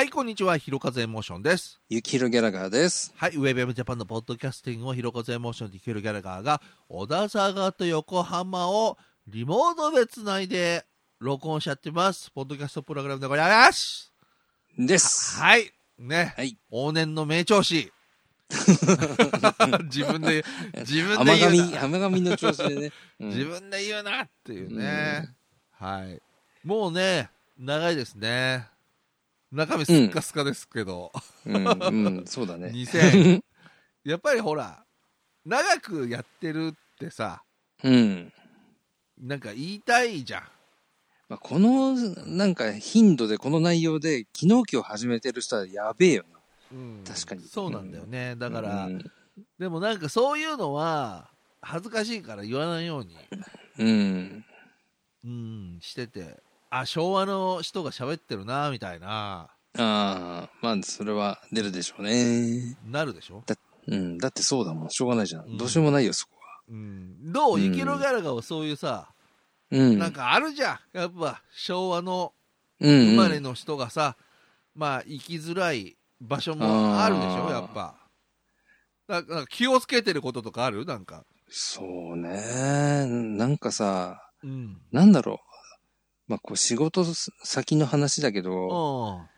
はい、こんにちは。ひろかずエモーションです。ゆきひろギャラガーです。はい、ウェブエムジャパンのポッドキャスティングをひろかずエモーションでひろギャラガーが、小田坂と横浜をリモートでつないで録音しちゃってます。ポッドキャストプログラムでございます。です。はい。ね。はい。往年の名調子。自分で、自分で甘言うな神、甘神の調子でね。うん自分で言うなっていうね。はい。もうね、長いですね。中身スッカスカですけど。うん、うん、そうだね。2000 やっぱりほら、長くやってるってさ、うん。なんか言いたいじゃん。まあ、この、なんか、頻度で、この内容で、昨日今日始めてる人はやべえようん確かにそうなんだよね。だな。から、うん。でもなんかそういうのは、恥ずかしいから言わないように、うん。うん、してて、あ、昭和の人が喋ってるな、みたいな、ああ、まあ、それは出るでしょうね。なるでしょ？うん。だってそうだもん。しょうがないじゃん。うんどうしようもないよ、そこは。うん。どううんイケロギャラガーはそういうさ、うん。なんかあるじゃん。やっぱ昭和のうん、生まれの人がさ、まあ生きづらい場所もあるでしょ、やっぱ。だなんか気をつけてることとかある？なんか。そうね。なんかさ、うん。なんだろう。まあ、こう仕事先の話だけど、う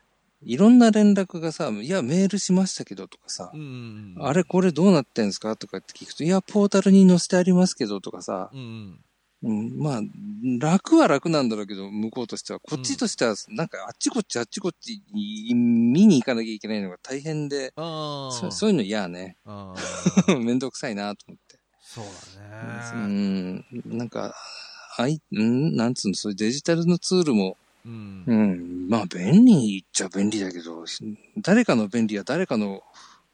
いろんな連絡がさ、いや、メールしましたけどとかさ、ん。あれこれどうなってんすかとかって聞くと、いや、ポータルに載せてありますけどとかさ、うん。うん、まあ、楽は楽なんだろうけど、向こうとしては。こっちとしては、なんかあっちこっちあっちこっちに見に行かなきゃいけないのが大変で。そそういうの嫌ね。めんどくさいなと思って。そううだね。ん、なんか、あい、んなんつうの、そういうデジタルのツールも、うん。うん。まあ、便利っちゃ便利だけど、誰かの便利は誰かの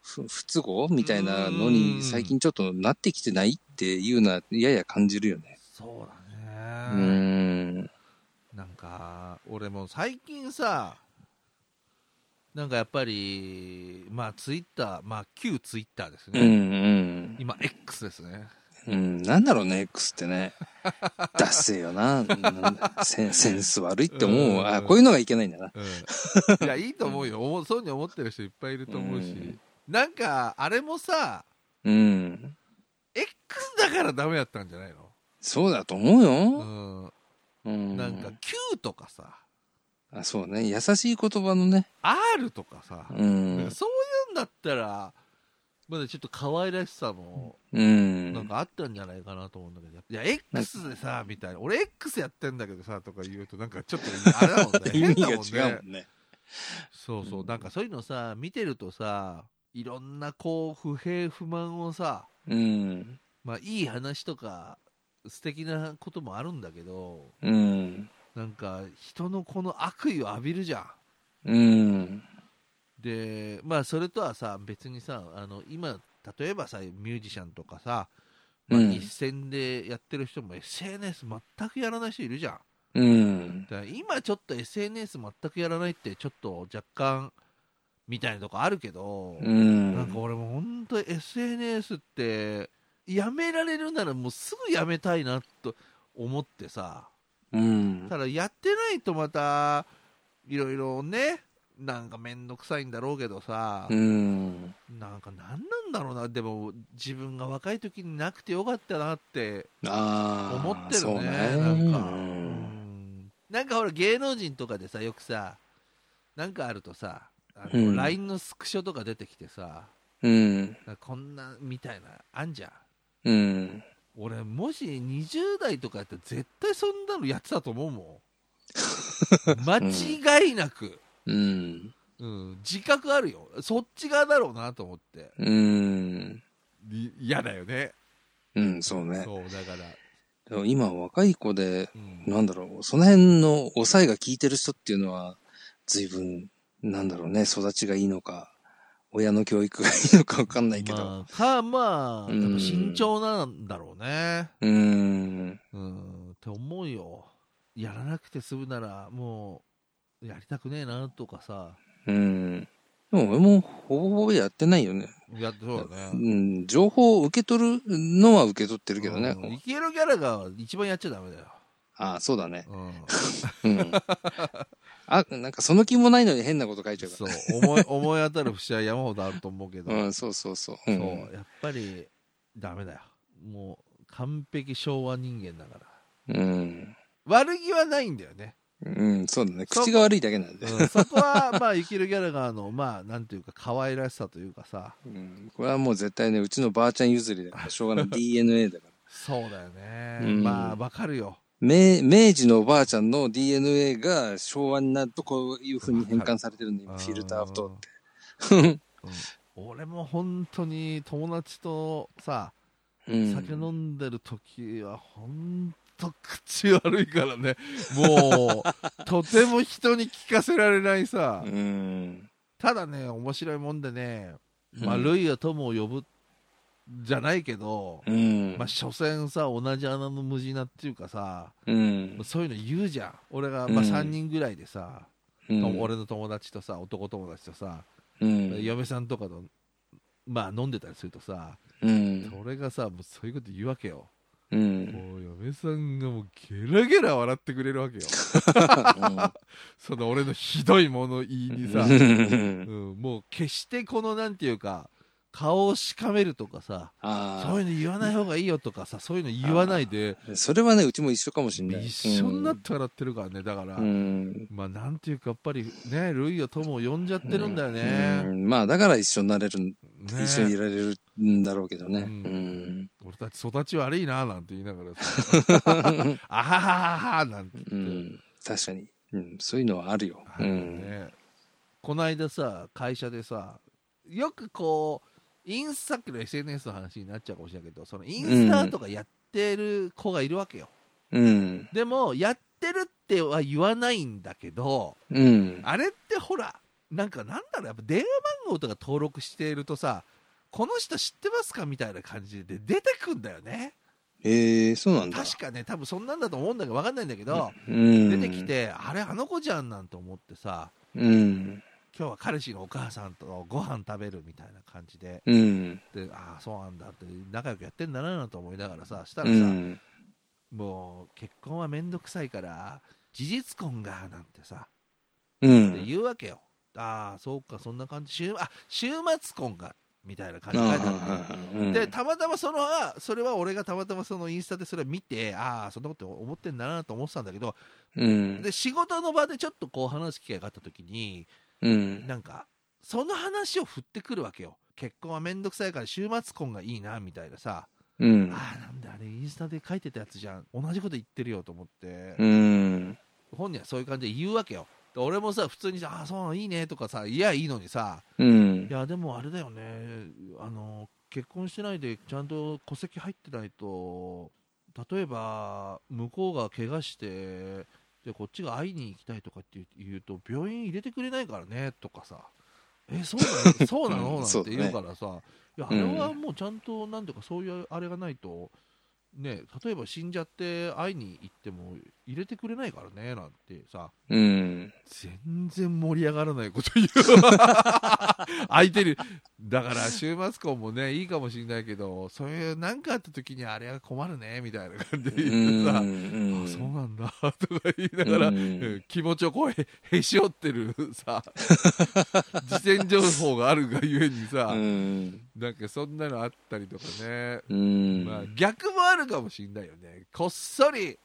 不不都合みたいなのうんに最近ちょっとなってきてないっていうのはやや感じるよね。そううだね。ん。なんか、俺も最近さ、なんかやっぱり、まあツイッター、まあ旧ツイッターですうんうね。ん。今 X ですね。うん。なんだろうね、X ってね。ダッセーよな。センセンス悪いって思う。うんあ、こういうのがいけないんだな。うん。いや、いいと思うよ。思うそういうふうに思ってる人いっぱいいると思うし。うんなんか、あれもさ、うん。X だからダメだったんじゃないそうだと思うよ。のううん。ん。なんか、Q とかさ、あ、そうね。優しい言葉のね。R とかさ、うん。そういうんだったら、まだちょっと可愛らしさも、うん。なんかあったんじゃないかなと思うんだけど、いや、X でさ、みたいな、俺 X やってんだけどさ、とか言うと、なんかちょっと、あれだもんね。変だもんね違うもんね。そうそうう、んなんかそういうのさ、見てるとさ、いろんなこう、不平不満をさ、うん。まあいい話とか、素敵なこともあるんだけど、うん。なんか人のこの悪意を浴びるじゃん。うん。で、まあそれとはさ、別にさ、あの、今、例えばさ、ミュージシャンとかさ、まあ、うん一線でやってる人も SNS 全くやらない人いるじゃん。うん。だから今ちょっと SNS 全くやらないってちょっと若干みたいなとこあるけど、うん。なんか俺も本当 SNS ってやめられるならもうすぐやめたいなと思ってさうん。ただやってないとまたいろいろねなんかめんどくさいんだろうけどさ、うん。なんか何なんだろうなでも自分が若い時になくてよかったなって。思ってるねね。なんか、んんなんかほら芸能人とかでさよくさなんかあるとさあの、うん LINE のスクショとか出てきてさうん。こんなみたいなあんじゃんうん。俺もし20代とかやったら絶対そんなのやってたと思うもん 間違いなく、うん。うん、自覚あるよ。そっち側だろうなと思って。うん。い嫌だよね。うん、そうね。そうだから、でも今若い子で、うん。なんだろう、その辺の抑えが効いてる人っていうのは、随分、なんだろうね、育ちがいいのか、親の教育がいいのかわかんないけど。まあ、かまあ、慎重なんだろうね。うーん。うん。って思うよ。やらなくて済むならもうやりたくねえなとかさうん。でも俺もほぼほぼやってないよね。やってそうだうねん。情報を受け取るのは受け取ってるけどね。うんイケロギャラが一番やっちゃダメだよ、ああ、そうだね。うん、うん。あ、なんかその気もないのに変なこと書いちゃうかそう、思い、思い当たる節は山ほどあると思うけど、ら。うん、そうそうそう。うそう、ん。やっぱり、ダメだよ。もう、完璧昭和人間だから。うん。悪気はないんだよね。うん、そうだね。そう口が悪いだけなんで。うん、そこは、まあ、生きるギャラガーの、まあ、なんていうか、可愛らしさというかさ、うん。これはもう絶対ね、うちのばあちゃん譲りだから、しょうがない。DNA だから。そうだよね。うんまあ、わかるよ。明明治のおばあちゃんの DNA が昭和になるとこういう風に変換されてるんで、今フィルターとって。俺も本当に友達とさ、うん。酒飲んでる時は、本当口悪いからね。もう、とても人に聞かせられないさ。うん。ただね、面白いもんでね、まあ、うんルイや友を呼ぶじゃないけど、うん。まあ、所詮さ、同じ穴の無地なっていうかさ、うん。そういうの言うじゃん。俺が、まあ、うん3人ぐらいでさ、うん。俺の友達とさ、男友達とさ、うん。嫁さんとかと、まあ、飲んでたりするとさ、うん。それがさ、もうそういうこと言うわけよ。うん。もう嫁さんがもうゲラゲラ笑ってくれるわけよ。その俺のひどい物言いにさ、うん、もう決してこのなんていうか、顔をしかめるとかさ、そうあいうの言わない方がいいよとかさ、そういうの言わないで、あ。それはね、うちも一緒かもしれない。一緒になって笑ってるからね、だから、うん。まあなんていうか、やっぱりね、ルイや友を呼んじゃってるんだようね。んまあ、だから一緒になれるん、ね一緒にいられるんだろうけどね。ううんん。俺たち育ち悪いななんて言いながらさ、あははははなんてう言って。ん。確かに。うん。そういうのはあるよ。うん。ね、この間さ、会社でさ、よくこう、インスタっきの SNS の話になっちゃうかもしれないけど、そのインスタとかやってる子がいるわけよ。うん。でも、やってるっては言わないんだけど、うん。あれってほら、なんかなんだろう、やっぱ電話番号とか登録しているとさ、この人知ってますか？みたいな感じで出てくんだよね。ええ、そうなんだ。確かね、多分そんなんだと思うんだけど、わかんないんだけど、うん。出てき。て、あれ、あの子じゃんなんて思ってさ、うん。今日は彼氏のお母さんとご飯食べるみたいな感じで、うん。でああ、そうなんだって、仲良くやってんだななんて思いながらさ、したらうさ、ん。もう結婚はめんどくさいから、事実婚がなんてさ、うん。って言うわけよ。ああ、そうか、そんな感じ、週あ週末婚がみたいな感じで書いてあるのうんで、たまたまその、あそれは俺がたまたまそのインスタでそれ見て、ああ、そんなこと思ってんだなと思ってたんだけど、うん。で、仕事の場でちょっとこう話す機会があった時に、うん。なんか、その話を振ってくるわけよ。結婚はめんどくさいから週末婚がいいな、みたいなさ。うん。ああ、なんであれインスタで書いてたやつじゃん。同じこと言ってるよと思って、うん。本人はそういう感じで言うわけよ。で俺もさ、普通にさ、ああ、そうなのいいねとかさ、いや、いいのにさ、うん。い。や、でもあれだよね、あの、結婚してないでちゃんと戸籍入ってないと、例えば、向こうが怪我して、で、こっちが会いに行きたいとかって言うと、病院入れてくれないからね、とかさ、え、そうなの？そうなの？なんて言うからさ、いや、あれはもうちゃんと、なんていうか、そういうあれがないと、ね、例えば死んじゃって会いに行っても入れてくれないからね、なんてさ、うん。全然盛り上がらないこと言う。相手に、だから週末婚もね、いいかもしれないけど、そういう何かあった時にあれは困るね、みたいな感じで言ってさ、うんあそうなんだ、とか言いながら、うんうん気持ちをこうへへし折ってるさ、事前情報があるがゆえにさ、うん。なんかそんなのあったりとかね、うん。まあ逆もあるかもしれないよね。こっそり、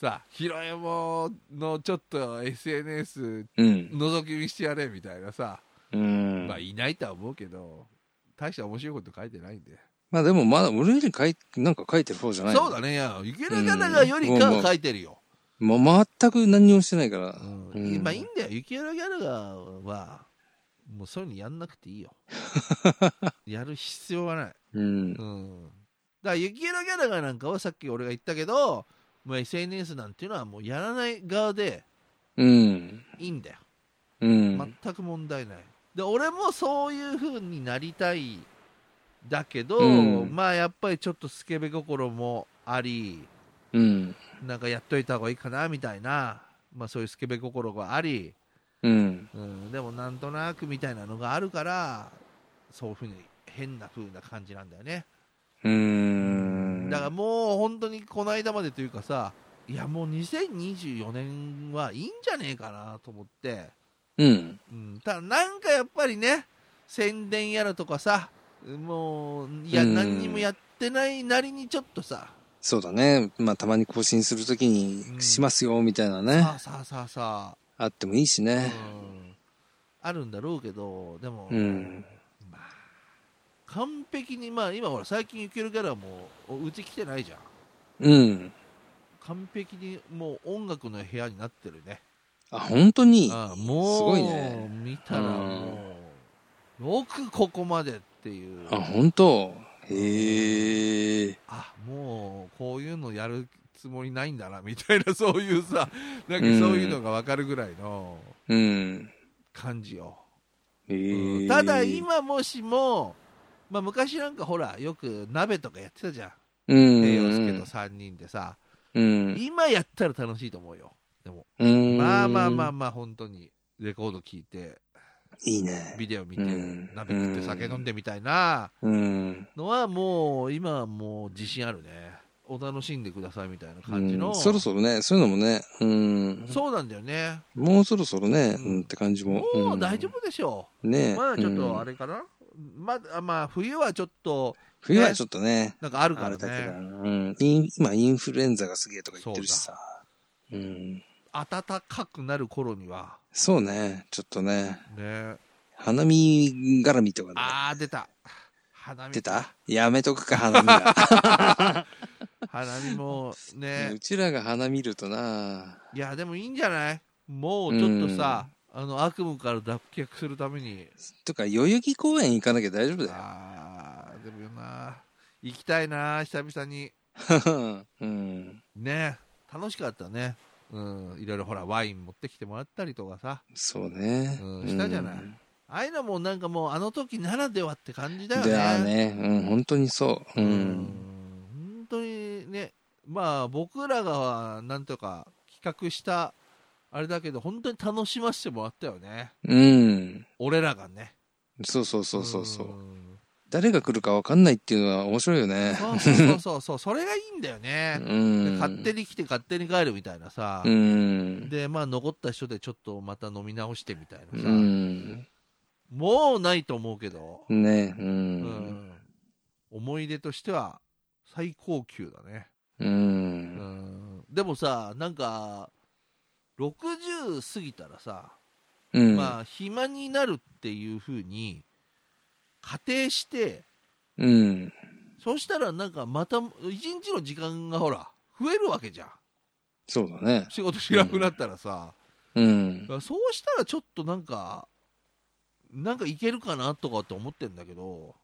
さ、ひろえものちょっと SNS うん。覗き見してやれみたいなさ、うん。まあいないとは思うけど、大した面白いこと書いてないんで。まあでもまだ俺より書いなんか書いてる方じゃないそうだね、いや、池田ガナがよりかは書いてるよ。もう全く何にもしてないから。まあいいんだよ、雪原ギャラガーは、もうそういうのやんなくていいよ。やる必要はない。うんう。ん。だから雪原ギャラガーなんかはさっき俺が言ったけど、もう SNS なんていうのはもうやらない側でうん。いいんだよ。うん。全く問題ない。で、俺もそういう風になりたい。だけど、うんまあやっぱりちょっとスケベ心もあり、うん。なんかやっといた方がいいかなみたいな、まあそういうスケベ心があり、うん。うん、でもなんとなくみたいなのがあるから、そういう風に変な風な感じなんだよね。うん。だからもう本当にこの間までというかさ、いやもう2024年はいいんじゃねえかなと思って、うん。うん、ただなんかやっぱりね宣伝やらとかさもういやうん何にもやってないなりにちょっとさ、そうだね。まあ、たまに更新するときうんに、しますよ、みたいなね。さあさあさあさあってもいいしあ、ね。うん、あるんだろうけどでも、うん。まあ、完璧にまあ今ほら最近ゆけるキャラもうち来てないじゃんうん。完璧にもう音楽の部屋になってるねあ、本当に？ああもうすごいね。見たらもうよくここまでっていうあ、本当？へえ。あもうこういうのやるつもりないんだなみたいなそういうさなんかそういうのが分かるぐらいのうん。感じよ、へえ。ただ、今もしも、まあ、昔なんかほらよく鍋とかやってたじゃんうん。栄養介と3人でさ、うん。今やったら楽しいと思うよでもうん。まあまあまあまあ本当にレコード聴いていいね。ビデオ見て、うん鍋食って酒飲んでみたいなうん。のはもう今はもう自信あるねお楽しんでくださいみたいな感じの、うんそろそろね、そういうのもね、うん。そうなんだよねもうそろそろね、ううんん、って感じも。もう大丈夫でしょうん。ねう、まだちょっとあれ。れかな、まだまあ冬はちょっと冬はちょっとね、なんかあるからあれだけど、ねうん。イン今インフルエンザがすげえとか言ってるしさ。うん。暖かくなる頃には。そうね、ちょっとね、ね。花見絡みとかね。ああ出た。花見。出た？やめとくか、花見が。花見もね。うちらが花見るとな、いやでもいいんじゃない？もうちょっとさ、あの悪夢から脱却するためにとか、代々木公園行かなきゃ大丈夫だよ。あーでもよな行きたいな久々に うん。ね楽しかったねうんいろいろほらワイン持ってきてもらったりとかさそうね。うんしたじゃないああいうのもなんかもうあの時ならではって感じだよねだね。うん、本当にそう。ううんん。本当にねまあ僕らがなんとか企画したあれだけど本当に楽しませてもらったよねうん。俺らがねそうそうそうそうそう。ん誰が来るか分かんないっていうのは面白いよね。そうそうそうそうそれがいいんだよね、うん。で勝手に来て勝手に帰るみたいなさ、うん。でまあ残った人でちょっとまた飲み直してみたいなさ、うん。もうないと思うけど、ね。う。うんん思い出としては最高級だね、う。うんん、でもさなんか60過ぎたらさ、うん。まあ暇になるっていうふうに仮定してうん。そしたらなんかまた一日の時間がほら増えるわけじゃんそうだね。仕事しなくなったらさ、うん。そうしたらちょっとなんかなんかいけるかなとかって思ってんだけど、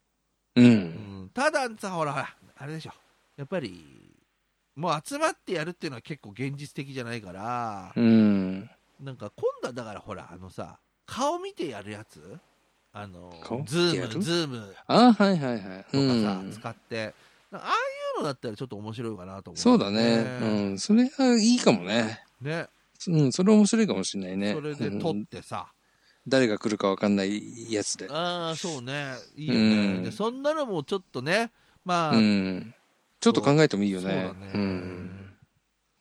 う。うんん、たださほらあれでしょやっぱりもう集まってやるっていうのは結構現実的じゃないから、うん。なんか今度はだからほらあのさ顔見てやるやつ？あの顔見てズームズームあ、はいはいはい。とかさ、うん。使ってああいうのだったらちょっと面白いかなと思う、そうだね。うん。それはいいかもね。ねうん。それ面白いかもしれないね。それで撮うんってさ、誰が来るか分かんないやつで。ああそうねいいよね、うんでそんなのもちょっとねまあ、うん。ちょっと考えてもいいよね。そうだねうん。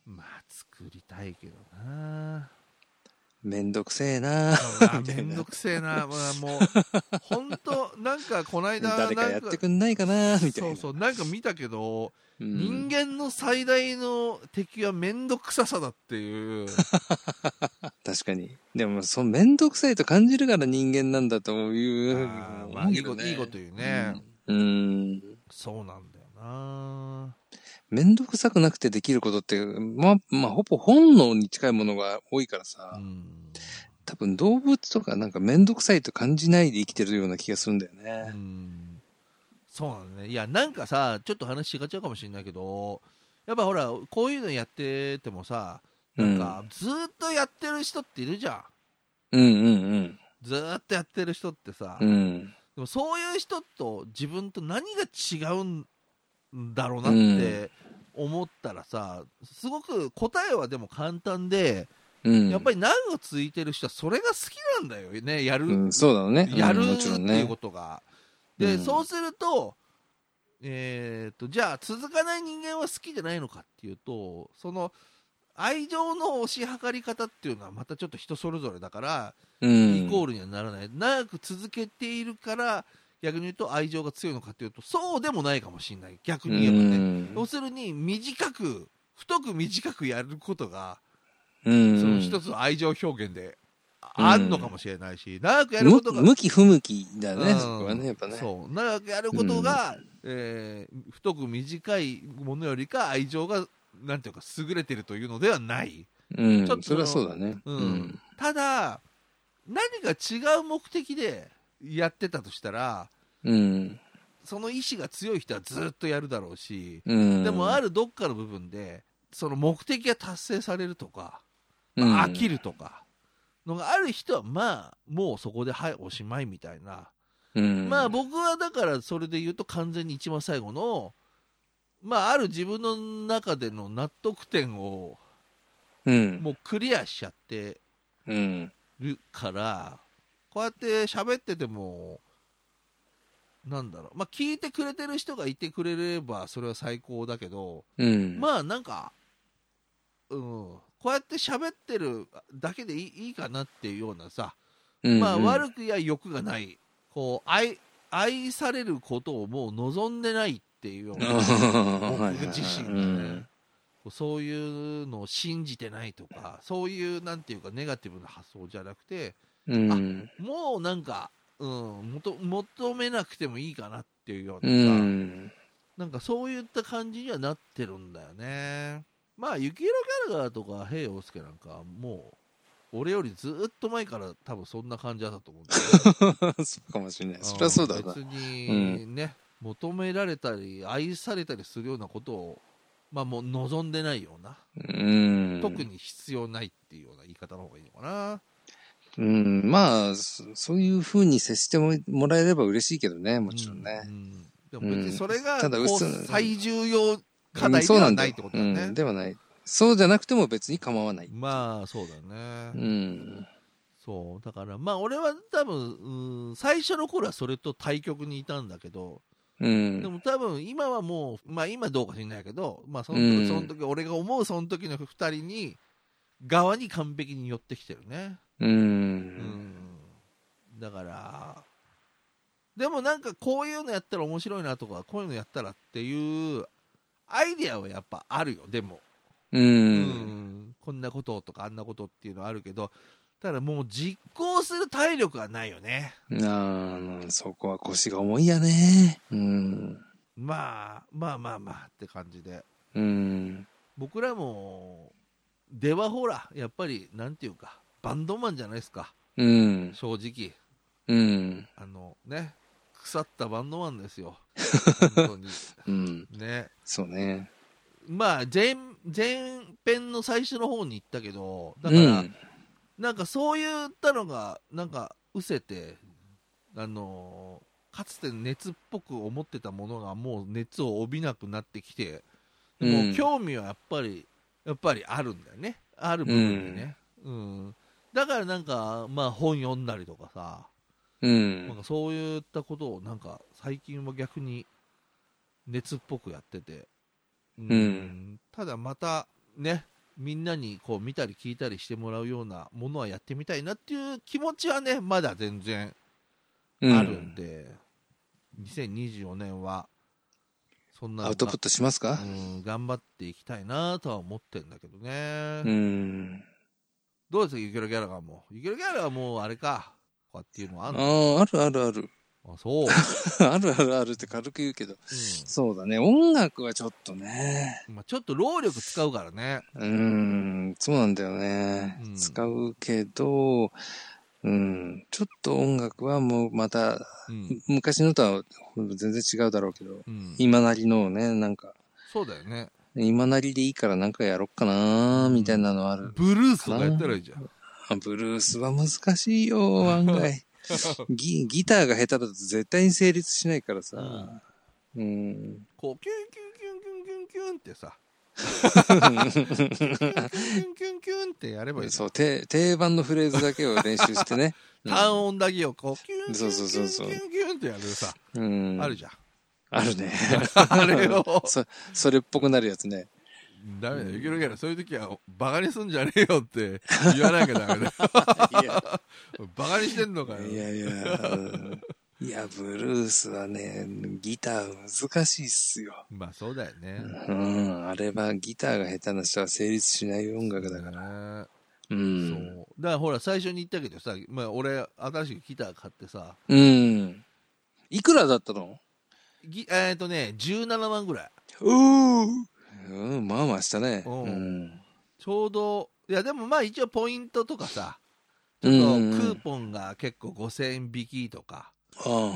まあ作りたいけどなめんどくせえなあめんどくせえな、まあ、もう本当なんかこの間 誰かやってくんないかな？みたいな。そうそうなんか見たけど、うん人間の最大の敵はめんどくささだっていう 確かに。でも、そう、めんどくさいと感じるから人間なんだという。ああいいこといいこと言うね、うん。うん。そうなんなめんどくさくなくてできることって、まあ、まあ、ほぼ本能に近いものが多いからさ、うん。多分動物とかなんかめんどくさいと感じないで生きてるような気がするんだようね。ん。そうなんだね。いやなんかさちょっと話違っちゃうかもしれないけどやっぱほらこういうのやっててもさなんかずーっとやってる人っているじゃん。うんうんずーっとやってる人ってさ、うん。うん。でもそういう人と自分と何が違うんだろうなって思ったらさ、すごく答えはでも簡単で、うん。やっぱり長く続いてる人はそれが好きなんだよね、やる、うん、そうだね。やるうんもっていう。ことが。で、うんそうすると、えーっと、じゃあ続かない人間は好きじゃないのかっていうと、その、愛情の推し量り方っていうのはまたちょっと人それぞれだから、うん。イコールにはならない。長く続けているから、逆に言うと愛情が強いのかっていうと、そうでもないかもしれない。逆に言えばね。うん要するに、短く、太く短くやることが、うん。その一つの愛情表現であんのかもしれないし、長くやるむことが、向き不向きだね、うんそこはね、やっぱね。そう長くやることが、えー太く短いものよりか愛情がなんていうか優れてるというのではない、うんちょっと。それはそうだね。うんただ何か違う目的でやってたとしたらうん。その意志が強い人はずっとやるだろうし、うん。でもある、るどっかの部分でその目的が達成されるとか、うんまあ飽きるとかのがある人はまあもうそこではいおしまいみたいなうん。まあ僕はだからそれで言うと完全に一番最後の、まあある自分の中での納得点をうん。もうクリアしちゃってうん。るから、こうやって喋ってても、なんだろう、まあ聞いてくれてる人がいてくれればそれは最高だけど、うん。まあなんか、うん、こうやって喋ってるだけでいいいいかなっていうようなさ、うんまあ、うん悪くや欲がない、こう愛愛されることをもう望んでないっていうような、僕自身がね、こうそういうのを信じてないとか、そういうなんていうか、ネガティブな発想じゃなくて、うん。うん。もうなんか、うん、求めなくてもいいかなっていうよううなさ、ん。なんかそういった感じにはなってるんだよね。まあ、雪色ギャラガーとか、平洋介なんかはもう、俺よりずっと前から多分そんな感じだったと思うんだよね そうかもしれない。そりゃそうだな。別にね、求められたり愛されたりするようなことをまあもう望んでないような、うん。特に必要ないっていうような言い方の方がいいのかなうん、まあ、そそういうふうに接してももらえれば嬉しいけどね、もちろんね。う。ん。でも別にそれがうんただ。最重要課題ではないってことだね、うん。ではない。そうじゃなくても別に構わない。まあそうだね、うん。そう。だからまあ俺は多分、うん、最初の頃はそれと対極にいたんだけど、うん。でも多分今はもう、まあ今どうか知らないけど、まあその時、うん。その時俺が思うその時の二人に、側に完璧に寄ってきてるね。う。うんん。だから、でもなんかこういうのやったら面白いなとか、こういうのやったらっていうアイディアはやっぱあるよ、でも。う。うんん。こんなこととかあんなことっていうのはあるけど、ただもう実行する体力がないよね。ああ、そこは腰が重いやね。うん。まあ、まあまあまあって感じで。うん。僕らもではほらやっぱりなんていうかバンドマンじゃないですかうん。正直うん。あのね腐ったバンドマンですよ 本当にうん。ねそうね。まあ前前編の最初の方に言ったけどだうから、ん。なんかそういったのがなんか失せてあのかつて熱っぽく思ってたものがもう熱を帯びなくなってきてでもうん興味はやっぱりやっぱりあるんだよね。ある部分でね、うん。だからなんかまあ本読んだりとかさ、うなんん。かそういったことをなんか最近は逆に熱っぽくやってて、うん。うん。ただまたねみんなにこう見たり聞いたりしてもらうようなものはやってみたいなっていう気持ちはねまだ全然あるんで、2024年はそんなアウトプットしますか？うん、頑張っていきたいなとは思ってんだけどね、うん。どうですか？ユキロギャラガーもユキロギャラはもうあれかこうやっていうのはああんの？あ、あるあるある。あそう、あるあるあるって軽く言うけど。うそうだね。音楽はちょっとね。んまあ、ちょっと労力使うからねうーん、そうなんだよね。うん使うけど、うん、ちょっと音楽はもうまた、うん、昔のとは全然違うだろうけど、うん、今なりのね、なんか、そうだよね今なりでいいからなんかやろっかなみたいなのある。ブルースとかやったらいいじゃんあブルースは難しいよ、案外。ギギターが下手だと絶対に成立しないからさ。うん。こうキュンキュンキュンキュンキュンキュンってさキュンキュンキュンってやればいいそう、定番のフレーズだけを練習してね。単音だけをこうキュンキュンキュンキュンってやるさ。あるじゃんあるね。あれをそ、れっぽくなるやつね。ダメだよ、ゆきろギャラ、そういう時は、バカにすんじゃねえよって言わなきゃダメだよ。バカにしてんのかよ。いやいや、いや、ブルースはね、ギター難しいっすよ。まあそうだよね。うん、あれはギターが下手な人は成立しない音楽だから。ら。うそん。う。だからほら、最初に言ったけどさ、まあ俺、新しくギター買ってさ、うん。いくらだったの？ぎえっ、とね、17万ぐらい。うーうん、まあまあしたね。うんうん。ちょうど、いやでもまあ一応ポイントとかさ、ちょっとクーポンが結構5000円引きとか、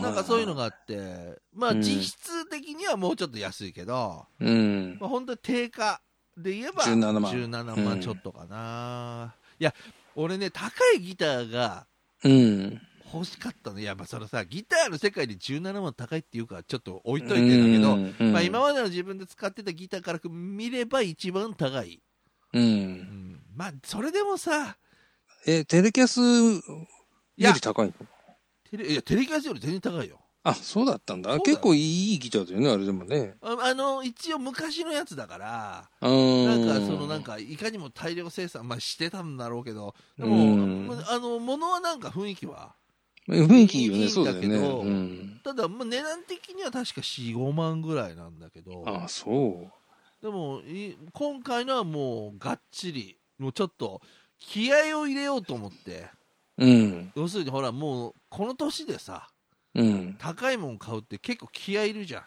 なんかそういうのが。があって、まあうん実質的にはもうちょっと安いけど、うん。まあ本当に定価で言えば17万17万ちょっとかな、いや、俺ね、高いギターがうん。欲しかったの。いや、まあそのさ、ギターの世界で17万高いっていうか、ちょっと置いといてんだけど、うんまあ今までの自分で使ってたギターから見れば一番高い。う。うんん、まあそれでもさ、え、テレキャスより高いの？テレいやテレキャスより全然高いよ。あ、そうだったんだ。だよ結構いいギターだよね、あれでもね。ああの、一応昔のやつだから、ななんか、そのなん、か、いかにも大量生産、まあしてたんだろうけど、でも、ああの、ものはなんか雰囲気は、雰囲気いいよね、そうだけどうん。ただ、まあ値段的には確か4、5万ぐらいなんだけど、あ、そう。でも、い今回のはもう、がっちり、もうちょっと、気合を入れようと思って、うん。要するにほら、もう、この年でさ、うん。高いもん買うって結構気合いるじゃん。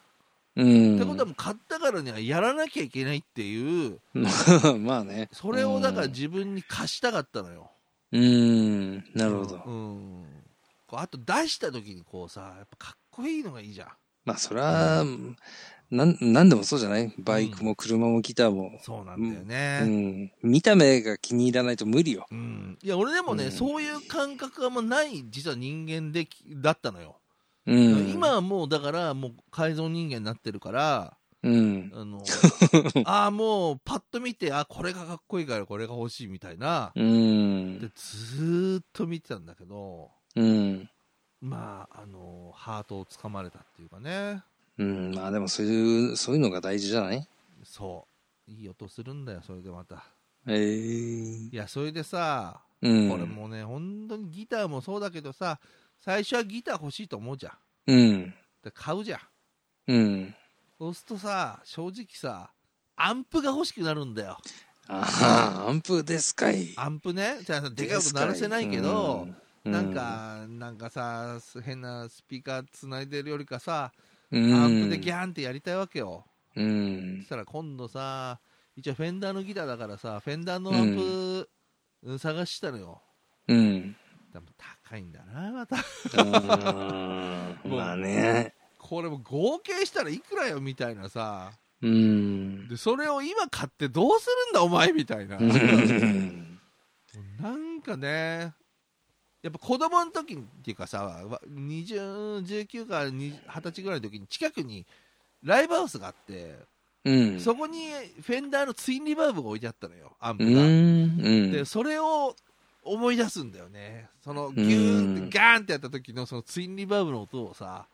うん。ってことはもう買ったからにはやらなきゃいけないっていう、まあね。それをだから自分に貸したかったのよ。うん。なるほど。うん。こうあと出した時にこうさ、やっぱかっこいいのがいいじゃん。まあ、それは、なん、なんでもそうじゃない？バイクも車もギターも。そうなんだようね。ん。見た目が気に入らないと無理よ。うん。いや、俺でもね、うんそういう感覚がもうない、実は人間でき、だったのよ。うん。今はもうだから、もう改造人間になってるから、うん。あの、ああ、もうパッと見て、あこれがかっこいいからこれが欲しいみたいな。うん。で、ずーっと見てたんだけど、うん。まあ、あの、ハートをつかまれたっていうかね。うん。まあでもそういう、そういうのが大事じゃない？そう。いい音するんだよ、それでまた。ええいや、それでさ、うん。これもね、本当にギターもそうだけどさ、最初はギター欲しいと思うじゃん。うん。で買うじゃん。うん。そうするとさ、正直さ、アンプが欲しくなるんだよ。ああ、アンプですかい。アンプね。じゃあ、でかい音鳴らせないけど、うなん、か、なんかさ、変なスピーカー繋いでるよりかさ、うん、アンプでギャーンってやりたいわけよ。そうんし。たら今度さ、一応フェンダーのギターだからさ、フェンダーのアンプ、うん探したのよ。うん。でも高いんだな、また。うんまあね。これも合計したらいくらよみたいなさ。うん。で、それを今買ってどうするんだお前みたいな。うんなんかね、やっぱ子供の時っていうかさ、わ20、19から20 20歳ぐらいの時に近くにライブハウスがあって、うん。そこにフェンダーのツインリバーブが置いてあったのよ、アンうプが。ん。で、それを思い出すんだよね。そのギューンってガーンってやった時のそのツインリバーブの音をさ、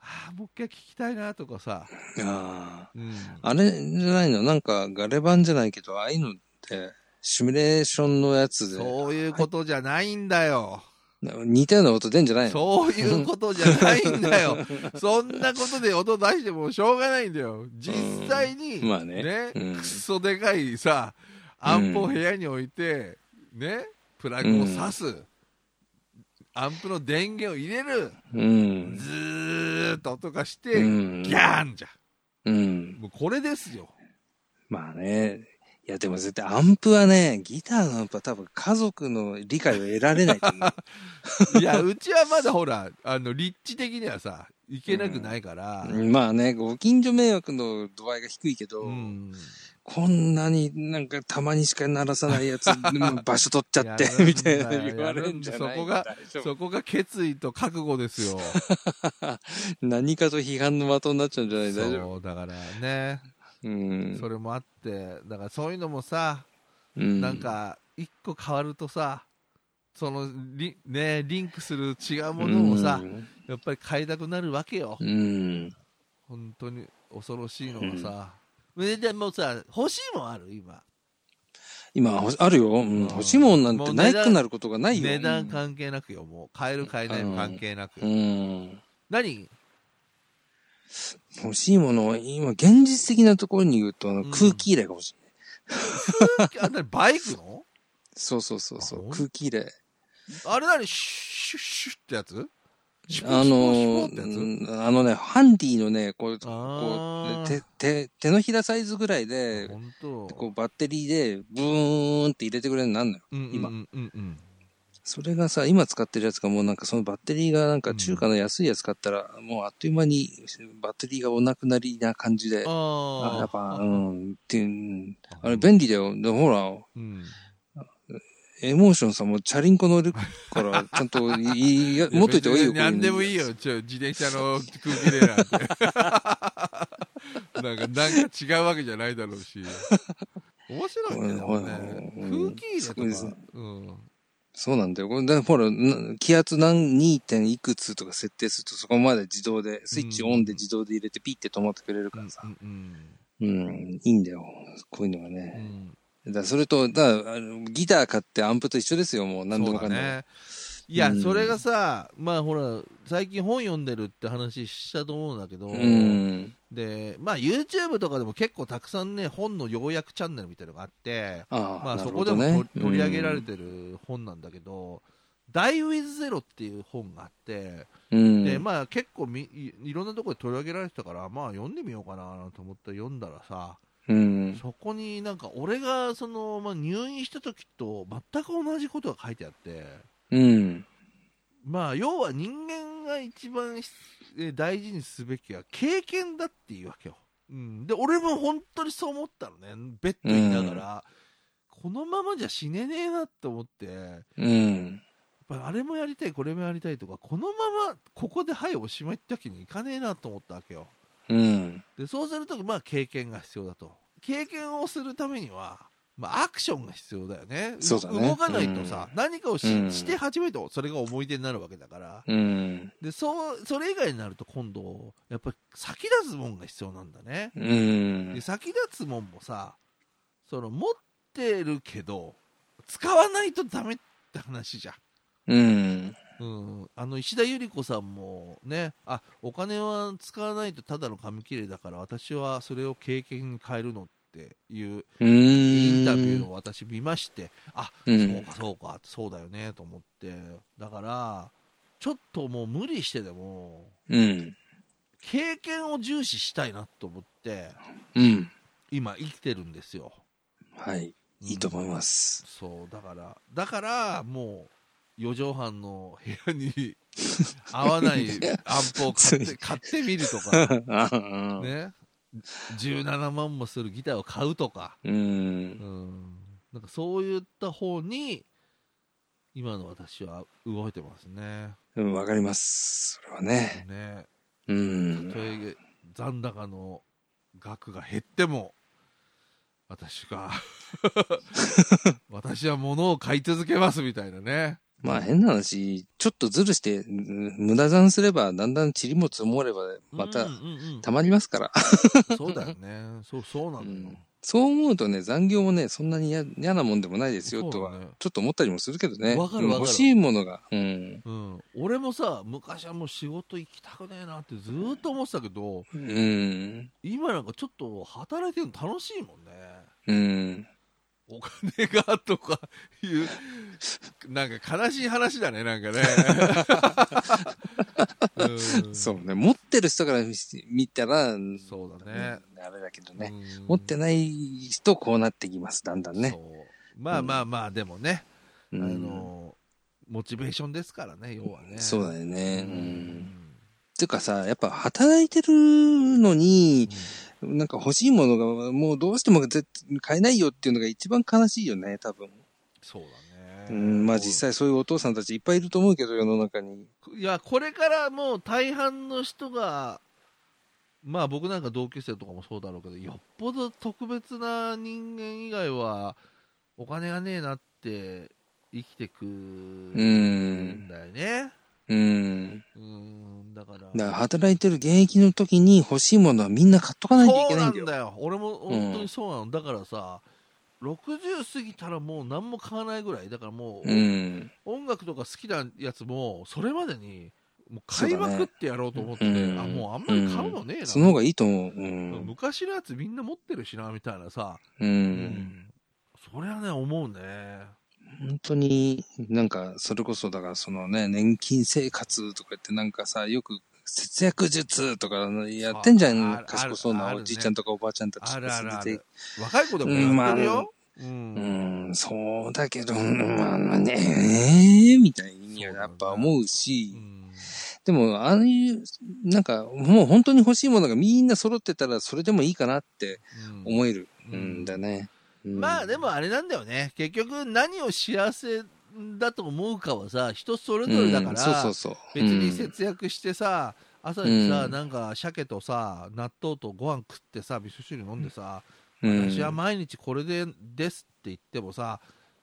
ああ、もう一回聞きたいなとかさ、あうん。ああれじゃないの？なんか、ガレ版じゃないけど、ああいうのって、シミュレーションのやつで、そういうことじゃないんだよ。似たような音出んじゃないの？そういうことじゃないんだよ。そんなことで音出してもしょうがないんだよ。実際に、うんまあねうんくっそでかいさ、アンプを部屋に置いて、ね、プラグを挿す、アンプの電源を入れる、うん。ずーっと音がして、うんギャーンじゃうんん。。もうこれですよ。まあね。いや、でも絶対アンプはね、ギターのアンプは多分家族の理解を得られないと思う。いや、うちはまだほら、あの、立地的にはさ、いけなくないから、まあね、ご近所迷惑の度合いが低いけど、うん。こんなになんかたまにしか鳴らさないやつ、場所取っちゃってみたいな言われるんじゃないそこがそこが決意と覚悟ですよ。何かと批判の的になっちゃうんじゃない？大丈夫？そう、だからね、うん。それもあって、だからそういうのもさ、うんなん、か、一個変わるとさ、そのリ,、ね、リンクする違うものもさ、やっぱり買いたくなるわけよ。うん。本当に恐ろしいのがさ、ででもさ、欲しいもんある？今。今、ほあるよ。うん、欲しいもんなんてないくなることがないよ。値段関係なくよ、もう。買える買えないも関係なく。うん。何？欲しいもの、今、現実的なところに言うと、あのうん空気入れが欲しい。あ、なにバイクの？そうそうそうそう。空気入れ。あれ何？シュッシュッシュッってやつ？あのー、あのね、ハンディのね、こう、こう、手、手、手のひらサイズぐらいで。こう、バッテリーで、ブーンって入れてくれるのなんのよ。今うんうんうんそれがさ、今使ってるやつがもうなんかそのバッテリーがなんか中華の安いやつ買ったら、もうあっという間にバッテリーがお亡くなりな感じで、ああ。あやっぱ、うん、っていううん、あれ便利だよ。でほら、うん。エモーションさんもチャリンコ乗るから、ちゃんといいや持っといた方がいいよ。何でもいいよ。よ、ちょ、自転車の空気でなんて。なんか、なんか違うわけじゃないだろうし。面白いね、空気入れとか。うん。そうなんだよ。これでほら、な気圧何 2. 点いくつとか設定するとそこまで自動で、スイッチオンで自動で入れてピッて止まってくれるからさ。うん。うん、いいんだよ。こういうのがうね。ん。だからそれと、だからあのギター買ってアンプと一緒ですよ、もう何でもかんでも。そうだね。いや、うんそれがさ、まあほら、最近本読んでるって話したと思うんだけど、うん。で、まあ YouTube とかでも結構たくさんね、本の要約チャンネルみたいなのがあって、ああ、まあそこでもねと取り上げられてる本なんだけど、Die with Zero っていう本があって、うん。で、まあ結構みいいろんなところで取り上げられてたから、まあ読んでみようかなと思って読んだらさ、うん。そこになんか俺がその、まあ、入院した時と全く同じことが書いてあって、うん。まあ要は人間が一番大事にすべきは経験だっていうわけよ。うん、で俺も本当にそう思ったのね、ベッドにいながら、このままじゃ死ねねえなって思って、やっうん。ぱりあれもやりたい、これもやりたいとか、このままここではいおしまいってわけにいかねえなと思ったわけよ。うん。でそうすると、まあ、経験が必要だと。経験をするためには、まあ、アクションが必要だよね。ね動かないとさ、何かをし,、うんして初めてそれが思い出になるわけだから。うん。で、そう、それ以外になると今度、やっぱり先立つもんが必要なんだね。うんで、。先立つもんもさ、その、持ってるけど、使わないとダメって話じゃん。うん。うん、あの石田ゆり子さんもね、あお金は使わないとただの紙切れだから、私はそれを経験に変えるのっていううん。インタビューを私見まして、あ、うんそうかそうか、そうだよねと思って、だから、ちょっともう無理してでも、うん。経験を重視したいなと思って、うん。今生きてるんですよ。はい。いいと思います。そう、だから、だからもう、四畳半の部屋に 合わないアンプを買って、買ってみるとか、ね、17万もするギターを買うとか、う。うんん、なんかそういった方に、今の私は動いてますね。うんわかります。それはね。ねうんた。とえ残高の額が減っても、私が、私は物を買い続けますみたいなね。まあ変な話、ちょっとズルして、うん無駄残すれば、だんだん塵も積もれば、またうん、うんうん溜まりますから。そうだよね。そう、そうなのよ。そう思うとね、残業もね、そんなに嫌嫌なもんでもないですよ、とはちょっと思ったりもするけどね。わかるわかるうん欲しいものが。うん。うん、俺もさ昔はもう仕事行きたくねえなってずーっと思ってたけどうん。今なんかちょっと働いてるの楽しいもんねうん。お金がとかいうなんか悲しい話だねなんかね、うんそうね。持ってる人から見見たら、そうだね、うんあれだけどね。うん持ってない人、こうなってきます、だんだんね。まあまあまあでもね、うんあのモチベーションですからね要はねそうだよね。う。うんんていうかさ、やっぱ働いてるのに、なんか欲しいものがもうどうしても絶対買えないよっていうのが一番悲しいよね、多分。そうだねうん、まあ実際そういうお父さんたちいっぱいいると思うけど、世の中に。いや、これからもう大半の人が、まあ僕なんか同級生とかもそうだろうけど、よっぽど特別な人間以外は、お金がねえなって生きてくうんん。だよね。ううん。うん、だから。だから働いてる現役の時に欲しいものはみんな買っとかないといけないんだよ。そうなんだよ。俺も本当にそうなの。だからさ、60過ぎたらもう何も買わないぐらい。だからもう、うん。音楽とか好きなやつも、それまでに、もう買いまくってやろうと思って、ねうんあ、もうあんまり買うのねえな。その方がいいと思う。うん。昔のやつみんな持ってるしな、みたいなさ。う。。うんそれはね、思うね。本当に、なんか、それこそ、だからそのね、年金生活とか言ってなんかさ、よく節約術とかやってんじゃん。賢そうなおじいちゃんとかおばあちゃんたちあるあるあそれでる。若い子でもやってるよ。う。うん、そうだけど、まあねえみたいにやっぱ思うし、うんでも、ああいう、なんか、もう本当に欲しいものがみんな揃ってたら、それでもいいかなって思える。うんんだね。うんまあでもあれなんだよね。結局何を幸せだと思うかはさ、人それぞれだから。別に節約してさ、朝にさ、うん。なんか鮭とさ、納豆とご飯食ってさ、味噌汁飲んでさ、うん。私は毎日これでですって言ってもさ、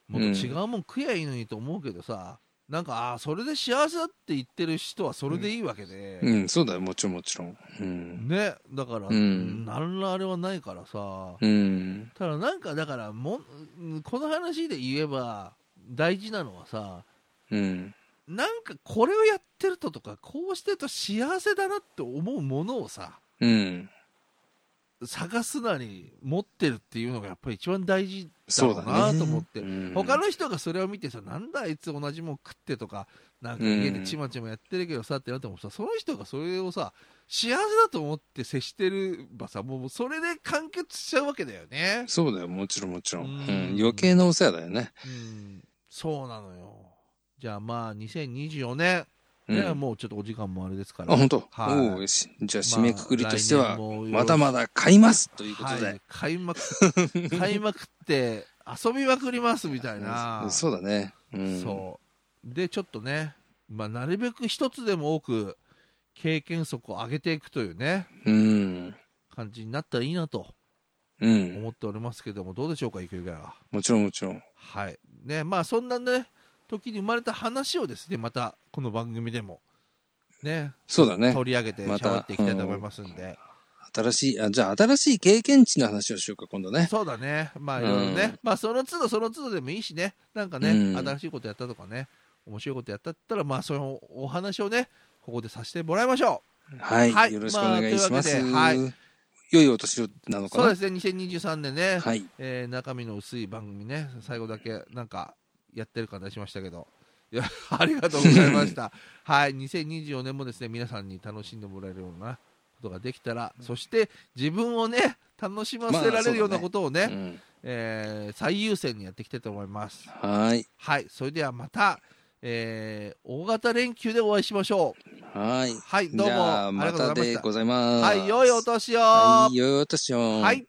もっと違うもん食えばいいのにと思うけどさ、なんか、ああ、それで幸せだって言ってる人はそれでいいわけで、うん、そうだよ、もちろんもちろん。うん。ね、だから、うんなんらあれはないからさ、うん。ただなんかだからもんこの話で言えば大事なのはさうん。なんかこれをやってるととかこうしてると幸せだなって思うものをさうん。探すなり持ってるっていうのがやっぱり一番大事だろうそうだね。なと思って、うん他の人がそれを見てさなんだあいつ同じもん食ってとかなんか家でちまちまやってるけどさってなってもさその人がそれをさ幸せだと思って接してればさもうそれで完結しちゃうわけだよねそうだよ、もちろんもちろん。ううんん。余計なお世話だよね。うんそうなのよ。じゃあまあ、2024年、うん。もうちょっとお時間もあれですから。本当？はい。じゃあ、締めくくりとしては、ままだまだ買いますということはいで。、買いまく、買いまくって、遊びまくりますみたいな。そうだね。うん。そうで、ちょっとね、まあ、なるべく一つでも多く経験則を上げていくというね、うん。感じになったらいいなとうん。思っておりますけども、どうでしょうか、ゆきゆきは。もちろんもちろん。はい。ね、まあ、そんなね、時に生まれた話をですね、また、この番組でも、ね、そうだね。取り上げて喋っていきたいと思いますんで、新しい、あ、じゃあ新しい経験値の話をしようか、今度ね。そうだね、まあいろいろね、うんまあその都度その都度でもいいしね、なんかね、うん新しいことやったとかね、面白いことやったったら、まあそのお話をね、ここでさせてもらいましょはい。はいよろしくお願いします。まあはい良いお年をなのう。かな？そうですね、2023年ね、はい。えー中身の薄い番組ね、最後だけなんかやってる感じしましたけど、いや、ありがとうございました。はい、2024年もですね、皆さんに楽しんでもらえるようなことができたら、そして自分をね、楽しませられるようなことをね、うんえー最優先にやっていきたいと思います。はい。はい、それではまた、えー大型連休でお会いしましょう。はい。はい、どうもあ、ありがとうまたございました。でございます。はい、良いお年を。はい、良いお年を。はい。